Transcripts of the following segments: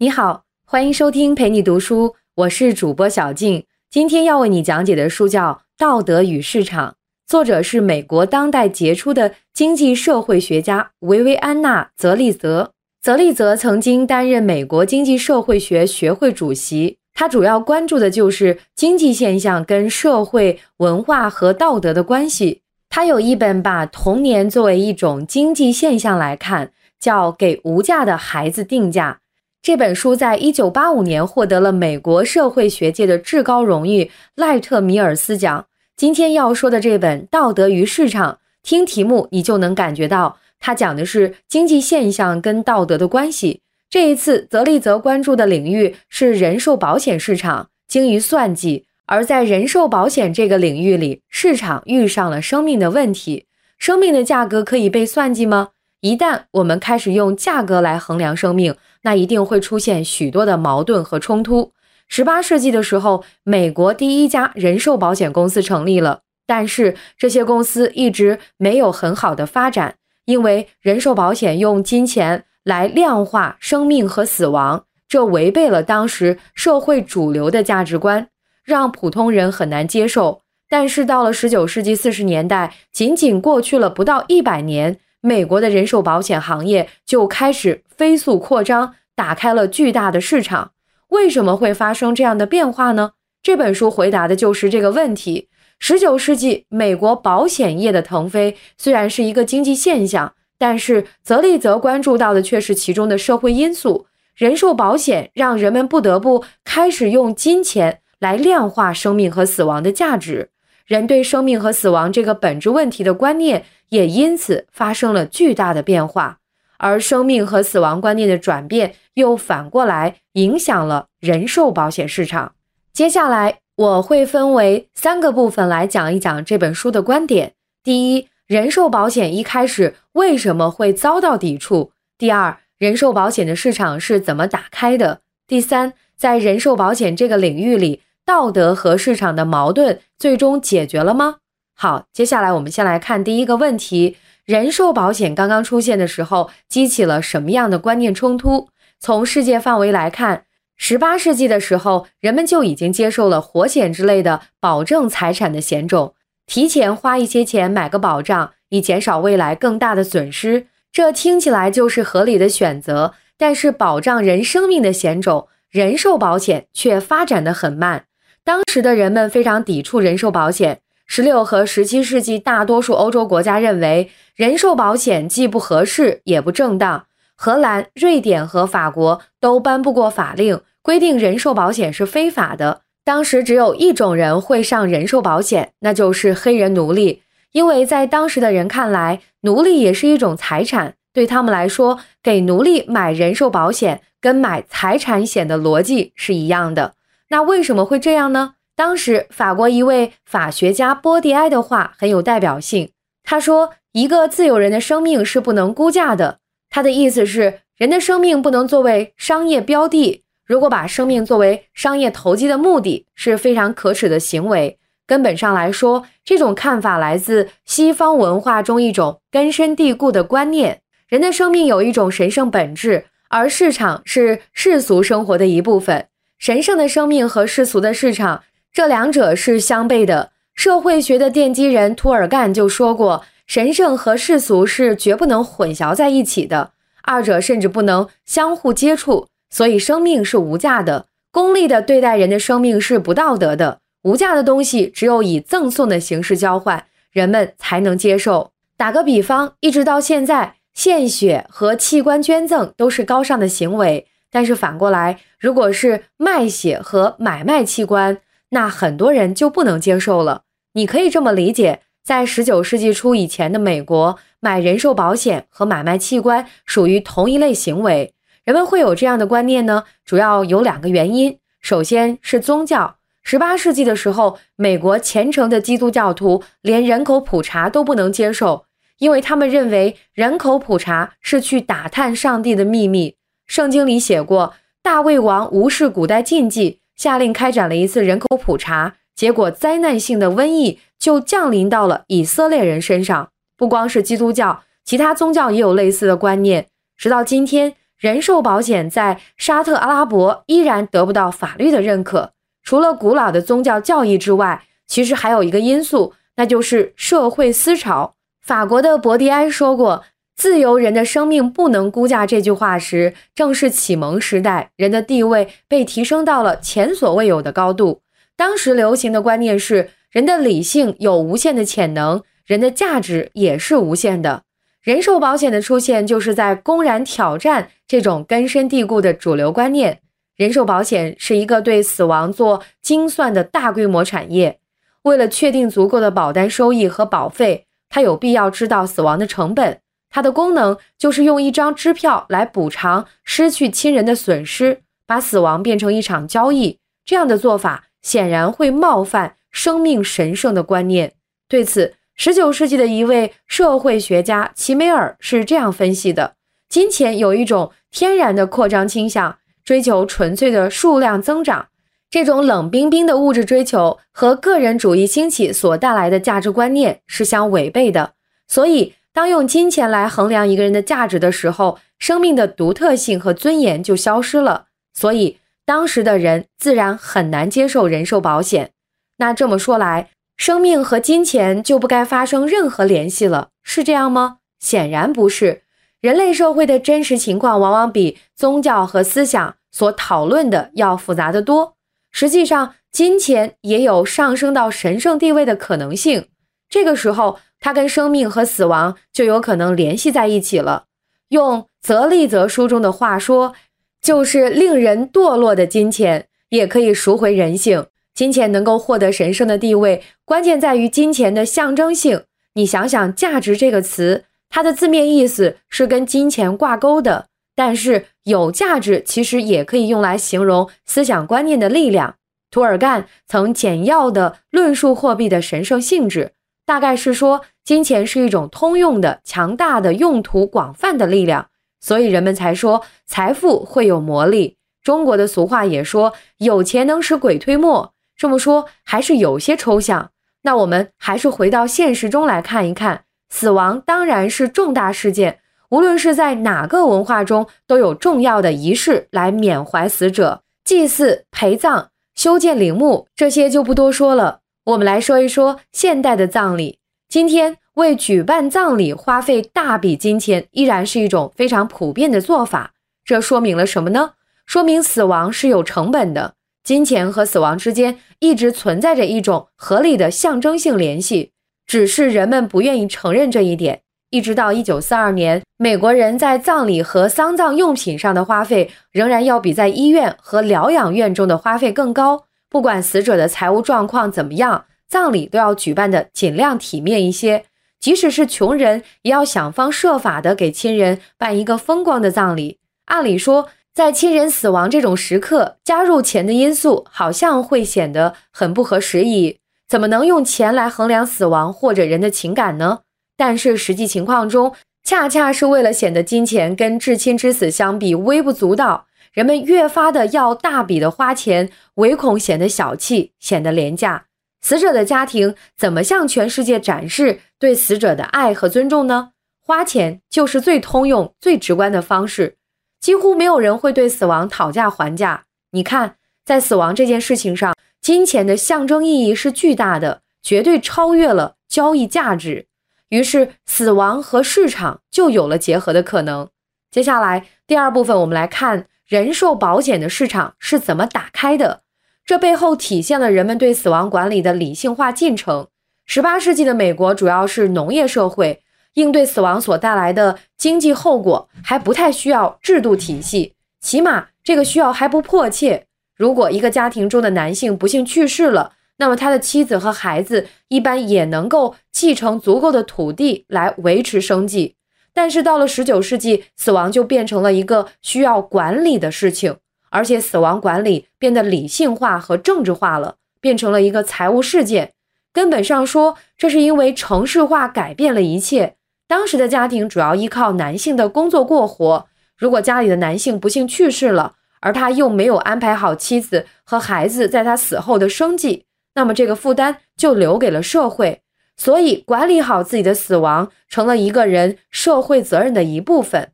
你好，欢迎收听陪你读书，我是主播小静。今天要为你讲解的书叫《道德与市场》，作者是美国当代杰出的经济社会学家维维安娜·泽利泽。泽利泽曾经担任美国经济社会学学会主席，他主要关注的就是经济现象跟社会文化和道德的关系。他有一本把童年作为一种经济现象来看，叫《给无价的孩子定价》。这本书在一九八五年获得了美国社会学界的至高荣誉赖特米尔斯奖。今天要说的这本《道德与市场》，听题目你就能感觉到，它讲的是经济现象跟道德的关系。这一次，泽利泽关注的领域是人寿保险市场，精于算计。而在人寿保险这个领域里，市场遇上了生命的问题。生命的价格可以被算计吗？一旦我们开始用价格来衡量生命，那一定会出现许多的矛盾和冲突。十八世纪的时候，美国第一家人寿保险公司成立了，但是这些公司一直没有很好的发展，因为人寿保险用金钱来量化生命和死亡，这违背了当时社会主流的价值观，让普通人很难接受。但是到了十九世纪四十年代，仅仅过去了不到一百年。美国的人寿保险行业就开始飞速扩张，打开了巨大的市场。为什么会发生这样的变化呢？这本书回答的就是这个问题。十九世纪美国保险业的腾飞虽然是一个经济现象，但是泽利泽关注到的却是其中的社会因素。人寿保险让人们不得不开始用金钱来量化生命和死亡的价值。人对生命和死亡这个本质问题的观念也因此发生了巨大的变化，而生命和死亡观念的转变又反过来影响了人寿保险市场。接下来我会分为三个部分来讲一讲这本书的观点：第一，人寿保险一开始为什么会遭到抵触；第二，人寿保险的市场是怎么打开的；第三，在人寿保险这个领域里。道德和市场的矛盾最终解决了吗？好，接下来我们先来看第一个问题：人寿保险刚刚出现的时候，激起了什么样的观念冲突？从世界范围来看，十八世纪的时候，人们就已经接受了活险之类的保证财产的险种，提前花一些钱买个保障，以减少未来更大的损失。这听起来就是合理的选择。但是，保障人生命的险种，人寿保险却发展的很慢。当时的人们非常抵触人寿保险。十六和十七世纪，大多数欧洲国家认为人寿保险既不合适也不正当。荷兰、瑞典和法国都颁布过法令，规定人寿保险是非法的。当时只有一种人会上人寿保险，那就是黑人奴隶，因为在当时的人看来，奴隶也是一种财产。对他们来说，给奴隶买人寿保险跟买财产险的逻辑是一样的。那为什么会这样呢？当时法国一位法学家波蒂埃的话很有代表性。他说：“一个自由人的生命是不能估价的。”他的意思是，人的生命不能作为商业标的。如果把生命作为商业投机的目的，是非常可耻的行为。根本上来说，这种看法来自西方文化中一种根深蒂固的观念：人的生命有一种神圣本质，而市场是世俗生活的一部分。神圣的生命和世俗的市场，这两者是相悖的。社会学的奠基人图尔干就说过：“神圣和世俗是绝不能混淆在一起的，二者甚至不能相互接触。所以，生命是无价的。功利的对待人的生命是不道德的。无价的东西只有以赠送的形式交换，人们才能接受。打个比方，一直到现在，献血和器官捐赠都是高尚的行为。”但是反过来，如果是卖血和买卖器官，那很多人就不能接受了。你可以这么理解，在十九世纪初以前的美国，买人寿保险和买卖器官属于同一类行为。人们会有这样的观念呢，主要有两个原因。首先是宗教。十八世纪的时候，美国虔诚的基督教徒连人口普查都不能接受，因为他们认为人口普查是去打探上帝的秘密。圣经里写过，大卫王无视古代禁忌，下令开展了一次人口普查，结果灾难性的瘟疫就降临到了以色列人身上。不光是基督教，其他宗教也有类似的观念。直到今天，人寿保险在沙特阿拉伯依然得不到法律的认可。除了古老的宗教教义之外，其实还有一个因素，那就是社会思潮。法国的博迪埃说过：“自由人的生命不能估价。”这句话时，正是启蒙时代，人的地位被提升到了前所未有的高度。当时流行的观念是，人的理性有无限的潜能，人的价值也是无限的。人寿保险的出现，就是在公然挑战这种根深蒂固的主流观念。人寿保险是一个对死亡做精算的大规模产业，为了确定足够的保单收益和保费，它有必要知道死亡的成本。它的功能就是用一张支票来补偿失去亲人的损失，把死亡变成一场交易。这样的做法显然会冒犯生命神圣的观念。对此，十九世纪的一位社会学家齐梅尔是这样分析的：金钱有一种天然的扩张倾向，追求纯粹的数量增长。这种冷冰冰的物质追求和个人主义兴起所带来的价值观念是相违背的。所以，当用金钱来衡量一个人的价值的时候，生命的独特性和尊严就消失了。所以，当时的人自然很难接受人寿保险。那这么说来，生命和金钱就不该发生任何联系了，是这样吗？显然不是。人类社会的真实情况往往比宗教和思想所讨论的要复杂的多。实际上，金钱也有上升到神圣地位的可能性。这个时候，它跟生命和死亡就有可能联系在一起了。用泽利泽书中的话说，就是令人堕落的金钱也可以赎回人性。金钱能够获得神圣的地位，关键在于金钱的象征性。你想想，“价值”这个词，它的字面意思是跟金钱挂钩的，但是有价值其实也可以用来形容思想观念的力量。图尔干曾简要地论述货币的神圣性质，大概是说，金钱是一种通用的、强大的、用途广泛的力量，所以人们才说财富会有魔力。中国的俗话也说，有钱能使鬼推磨。这么说还是有些抽象，那我们还是回到现实中来看一看。死亡当然是重大事件，无论是在哪个文化中，都有重要的仪式来缅怀死者，祭祀、陪葬、修建陵墓，这些就不多说了。我们来说一说现代的葬礼。今天为举办葬礼花费大笔金钱，依然是一种非常普遍的做法。这说明了什么呢？说明死亡是有成本的。金钱和死亡之间一直存在着一种合理的象征性联系，只是人们不愿意承认这一点。一直到一九四二年，美国人在葬礼和丧葬用品上的花费仍然要比在医院和疗养院中的花费更高。不管死者的财务状况怎么样，葬礼都要举办的尽量体面一些。即使是穷人，也要想方设法的给亲人办一个风光的葬礼。按理说。在亲人死亡这种时刻，加入钱的因素好像会显得很不合时宜。怎么能用钱来衡量死亡或者人的情感呢？但是实际情况中，恰恰是为了显得金钱跟至亲之死相比微不足道，人们越发的要大笔的花钱，唯恐显得小气，显得廉价。死者的家庭怎么向全世界展示对死者的爱和尊重呢？花钱就是最通用、最直观的方式。几乎没有人会对死亡讨价还价。你看，在死亡这件事情上，金钱的象征意义是巨大的，绝对超越了交易价值。于是，死亡和市场就有了结合的可能。接下来，第二部分，我们来看人寿保险的市场是怎么打开的。这背后体现了人们对死亡管理的理性化进程。十八世纪的美国主要是农业社会。应对死亡所带来的经济后果还不太需要制度体系，起码这个需要还不迫切。如果一个家庭中的男性不幸去世了，那么他的妻子和孩子一般也能够继承足够的土地来维持生计。但是到了十九世纪，死亡就变成了一个需要管理的事情，而且死亡管理变得理性化和政治化了，变成了一个财务事件。根本上说，这是因为城市化改变了一切。当时的家庭主要依靠男性的工作过活，如果家里的男性不幸去世了，而他又没有安排好妻子和孩子在他死后的生计，那么这个负担就留给了社会。所以，管理好自己的死亡成了一个人社会责任的一部分。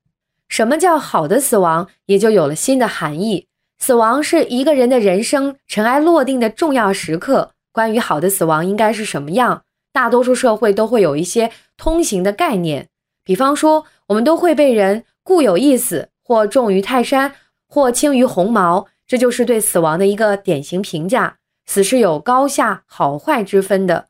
什么叫好的死亡，也就有了新的含义。死亡是一个人的人生尘埃落定的重要时刻。关于好的死亡应该是什么样，大多数社会都会有一些通行的概念。比方说，我们都会被人固有一死，或重于泰山，或轻于鸿毛，这就是对死亡的一个典型评价。死是有高下好坏之分的，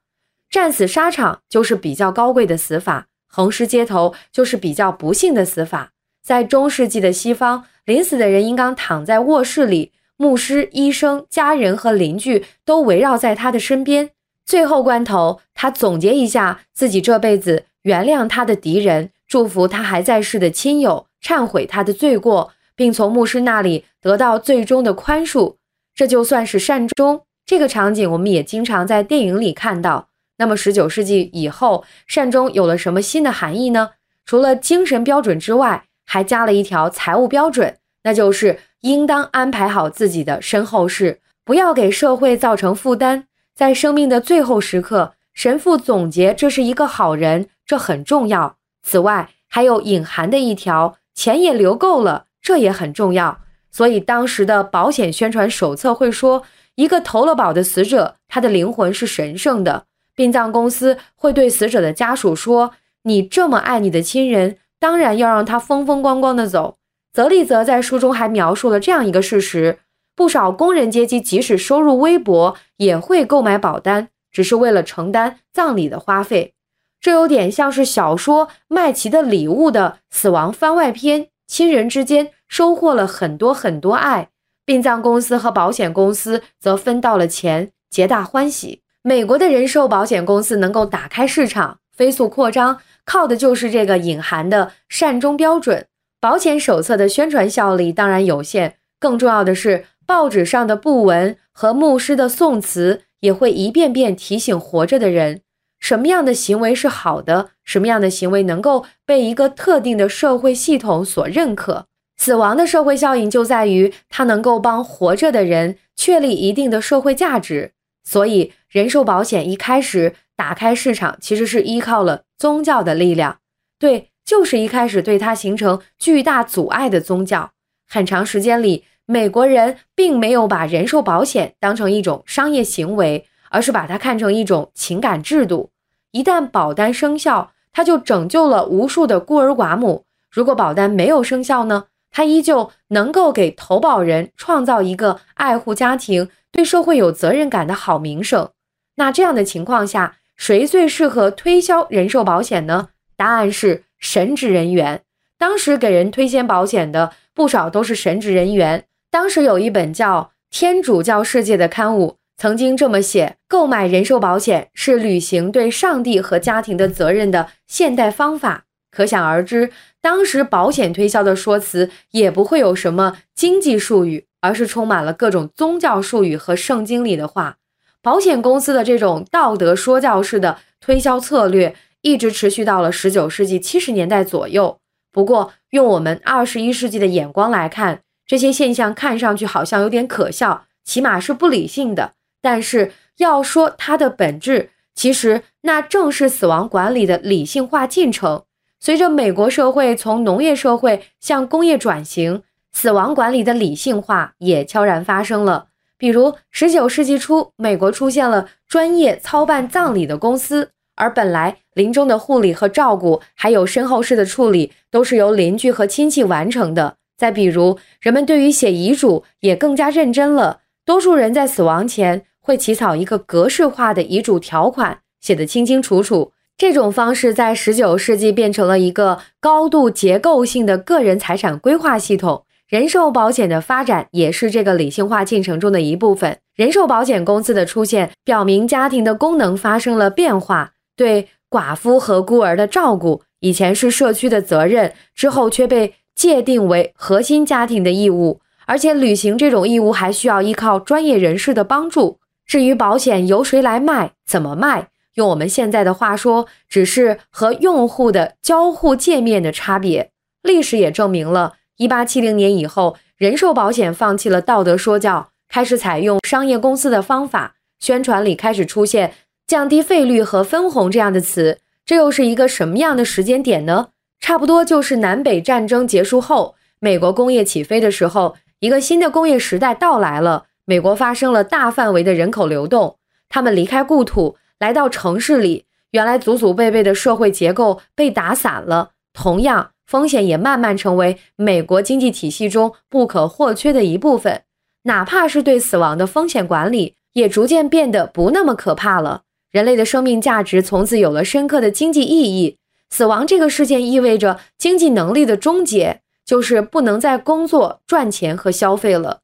战死沙场就是比较高贵的死法，横尸街头就是比较不幸的死法。在中世纪的西方，临死的人应当躺在卧室里。牧师、医生、家人和邻居都围绕在他的身边。最后关头，他总结一下自己这辈子，原谅他的敌人，祝福他还在世的亲友，忏悔他的罪过，并从牧师那里得到最终的宽恕。这就算是善终。这个场景我们也经常在电影里看到。那么，十九世纪以后，善终有了什么新的含义呢？除了精神标准之外，还加了一条财务标准，那就是。应当安排好自己的身后事，不要给社会造成负担。在生命的最后时刻，神父总结这是一个好人，这很重要。此外，还有隐含的一条，钱也留够了，这也很重要。所以当时的保险宣传手册会说，一个投了保的死者，他的灵魂是神圣的。殡葬公司会对死者的家属说：“你这么爱你的亲人，当然要让他风风光光的走。”泽利泽在书中还描述了这样一个事实：不少工人阶级即使收入微薄，也会购买保单，只是为了承担葬礼的花费。这有点像是小说《麦琪的礼物》的死亡番外篇，亲人之间收获了很多很多爱，殡葬公司和保险公司则分到了钱，皆大欢喜。美国的人寿保险公司能够打开市场，飞速扩张，靠的就是这个隐含的善终标准。保险手册的宣传效力当然有限，更重要的是，报纸上的布文和牧师的宋词也会一遍遍提醒活着的人，什么样的行为是好的，什么样的行为能够被一个特定的社会系统所认可。死亡的社会效应就在于它能够帮活着的人确立一定的社会价值。所以，人寿保险一开始打开市场，其实是依靠了宗教的力量。对。就是一开始对它形成巨大阻碍的宗教。很长时间里，美国人并没有把人寿保险当成一种商业行为，而是把它看成一种情感制度。一旦保单生效，它就拯救了无数的孤儿寡母；如果保单没有生效呢？它依旧能够给投保人创造一个爱护家庭、对社会有责任感的好名声。那这样的情况下，谁最适合推销人寿保险呢？答案是。神职人员，当时给人推荐保险的不少都是神职人员。当时有一本叫《天主教世界》的刊物，曾经这么写：购买人寿保险是履行对上帝和家庭的责任的现代方法。可想而知，当时保险推销的说辞也不会有什么经济术语，而是充满了各种宗教术语和圣经里的话。保险公司的这种道德说教式的推销策略。一直持续到了十九世纪七十年代左右。不过，用我们二十一世纪的眼光来看，这些现象看上去好像有点可笑，起码是不理性的。但是，要说它的本质，其实那正是死亡管理的理性化进程。随着美国社会从农业社会向工业转型，死亡管理的理性化也悄然发生了。比如，十九世纪初，美国出现了专业操办葬礼的公司。而本来临终的护理和照顾，还有身后事的处理，都是由邻居和亲戚完成的。再比如，人们对于写遗嘱也更加认真了。多数人在死亡前会起草一个格式化的遗嘱条款，写得清清楚楚。这种方式在十九世纪变成了一个高度结构性的个人财产规划系统。人寿保险的发展也是这个理性化进程中的一部分。人寿保险公司的出现，表明家庭的功能发生了变化。对寡妇和孤儿的照顾，以前是社区的责任，之后却被界定为核心家庭的义务，而且履行这种义务还需要依靠专业人士的帮助。至于保险由谁来卖、怎么卖，用我们现在的话说，只是和用户的交互界面的差别。历史也证明了，一八七零年以后，人寿保险放弃了道德说教，开始采用商业公司的方法，宣传里开始出现。降低费率和分红这样的词，这又是一个什么样的时间点呢？差不多就是南北战争结束后，美国工业起飞的时候，一个新的工业时代到来了。美国发生了大范围的人口流动，他们离开故土，来到城市里，原来祖祖辈辈的社会结构被打散了。同样，风险也慢慢成为美国经济体系中不可或缺的一部分。哪怕是对死亡的风险管理，也逐渐变得不那么可怕了。人类的生命价值从此有了深刻的经济意义。死亡这个事件意味着经济能力的终结，就是不能再工作、赚钱和消费了。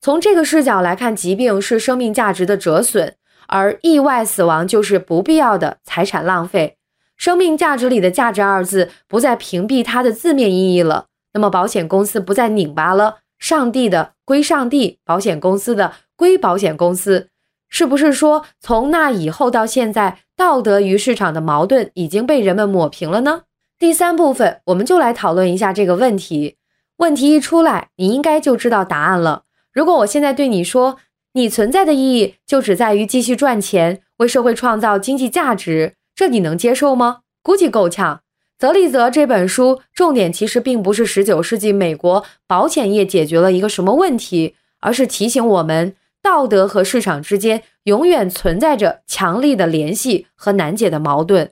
从这个视角来看，疾病是生命价值的折损，而意外死亡就是不必要的财产浪费。生命价值里的“价值”二字不再屏蔽它的字面意义了。那么，保险公司不再拧巴了，上帝的归上帝，保险公司的归保险公司。是不是说，从那以后到现在，道德与市场的矛盾已经被人们抹平了呢？第三部分，我们就来讨论一下这个问题。问题一出来，你应该就知道答案了。如果我现在对你说，你存在的意义就只在于继续赚钱，为社会创造经济价值，这你能接受吗？估计够呛。泽利泽这本书重点其实并不是十九世纪美国保险业解决了一个什么问题，而是提醒我们，道德和市场之间永远存在着强力的联系和难解的矛盾。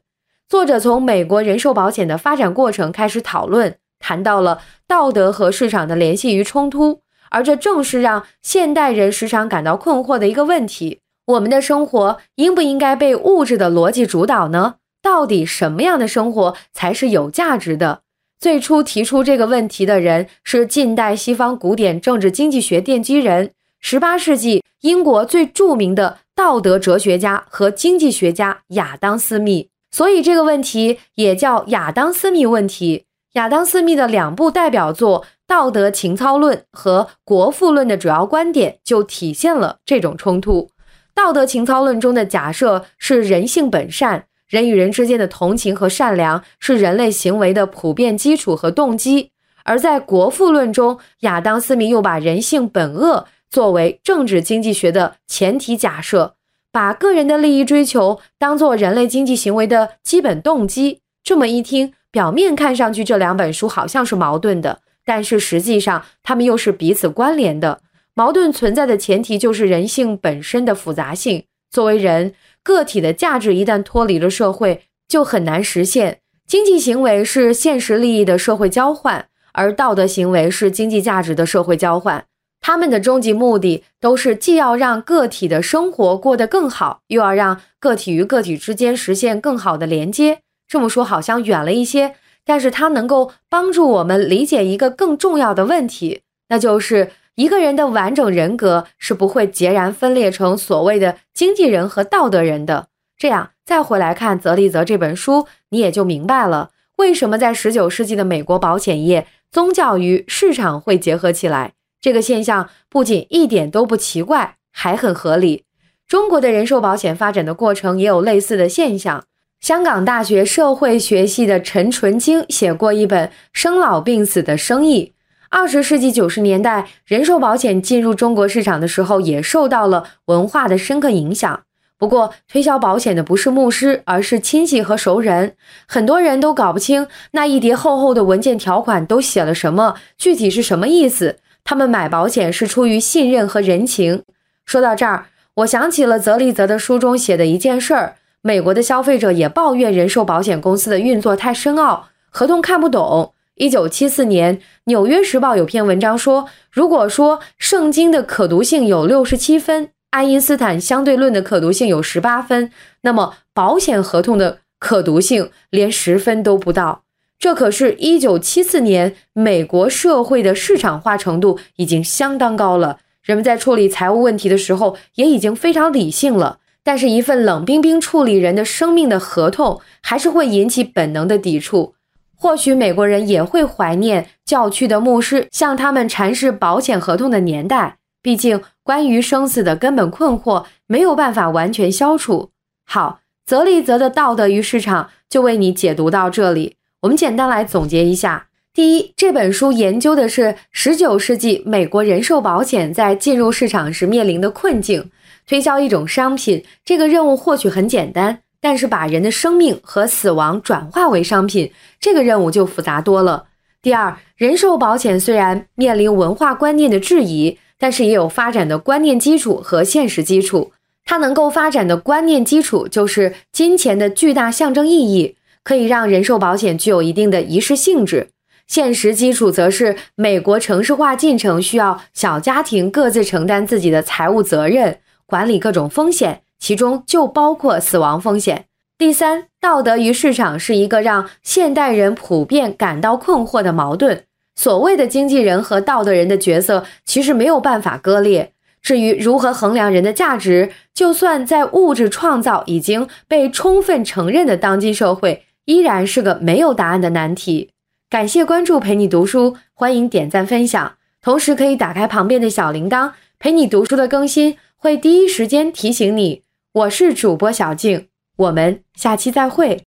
作者从美国人寿保险的发展过程开始讨论，谈到了道德和市场的联系与冲突。而这正是让现代人时常感到困惑的一个问题：我们的生活应不应该被物质的逻辑主导呢？到底什么样的生活才是有价值的？最初提出这个问题的人是近代西方古典政治经济学奠基人、十八世纪英国最著名的道德哲学家和经济学家亚当·斯密。所以这个问题也叫亚当·斯密问题。亚当·斯密的两部代表作。道德情操论和国富论的主要观点就体现了这种冲突。道德情操论中的假设是人性本善，人与人之间的同情和善良是人类行为的普遍基础和动机；而在国富论中，亚当·斯密又把人性本恶作为政治经济学的前提假设，把个人的利益追求当做人类经济行为的基本动机。这么一听，表面看上去这两本书好像是矛盾的。但是实际上，他们又是彼此关联的。矛盾存在的前提就是人性本身的复杂性。作为人个体的价值一旦脱离了社会，就很难实现。经济行为是现实利益的社会交换，而道德行为是经济价值的社会交换。他们的终极目的都是既要让个体的生活过得更好，又要让个体与个体之间实现更好的连接。这么说好像远了一些。但是它能够帮助我们理解一个更重要的问题，那就是一个人的完整人格是不会截然分裂成所谓的经纪人和道德人的。这样再回来看泽利泽这本书，你也就明白了为什么在十九世纪的美国保险业，宗教与市场会结合起来。这个现象不仅一点都不奇怪，还很合理。中国的人寿保险发展的过程也有类似的现象。香港大学社会学系的陈纯京写过一本《生老病死的生意》。二十世纪九十年代，人寿保险进入中国市场的时候，也受到了文化的深刻影响。不过，推销保险的不是牧师，而是亲戚和熟人。很多人都搞不清那一叠厚厚的文件条款都写了什么，具体是什么意思。他们买保险是出于信任和人情。说到这儿，我想起了泽利泽的书中写的一件事儿。美国的消费者也抱怨人寿保险公司的运作太深奥，合同看不懂。一九七四年，《纽约时报》有篇文章说，如果说圣经的可读性有六十七分，爱因斯坦相对论的可读性有十八分，那么保险合同的可读性连十分都不到。这可是一九七四年美国社会的市场化程度已经相当高了，人们在处理财务问题的时候也已经非常理性了。但是，一份冷冰冰处理人的生命的合同，还是会引起本能的抵触。或许美国人也会怀念教区的牧师向他们阐释保险合同的年代。毕竟，关于生死的根本困惑没有办法完全消除。好，泽利泽的道德与市场就为你解读到这里。我们简单来总结一下：第一，这本书研究的是19世纪美国人寿保险在进入市场时面临的困境。推销一种商品，这个任务或许很简单，但是把人的生命和死亡转化为商品，这个任务就复杂多了。第二，人寿保险虽然面临文化观念的质疑，但是也有发展的观念基础和现实基础。它能够发展的观念基础就是金钱的巨大象征意义，可以让人寿保险具有一定的仪式性质。现实基础则是美国城市化进程需要小家庭各自承担自己的财务责任，管理各种风险，其中就包括死亡风险。第三，道德与市场是一个让现代人普遍感到困惑的矛盾。所谓的经纪人和道德人的角色其实没有办法割裂。至于如何衡量人的价值，就算在物质创造已经被充分承认的当今社会，依然是个没有答案的难题。感谢关注，陪你读书，欢迎点赞分享，同时可以打开旁边的小铃铛，陪你读书的更新会第一时间提醒你。我是主播小静，我们下期再会。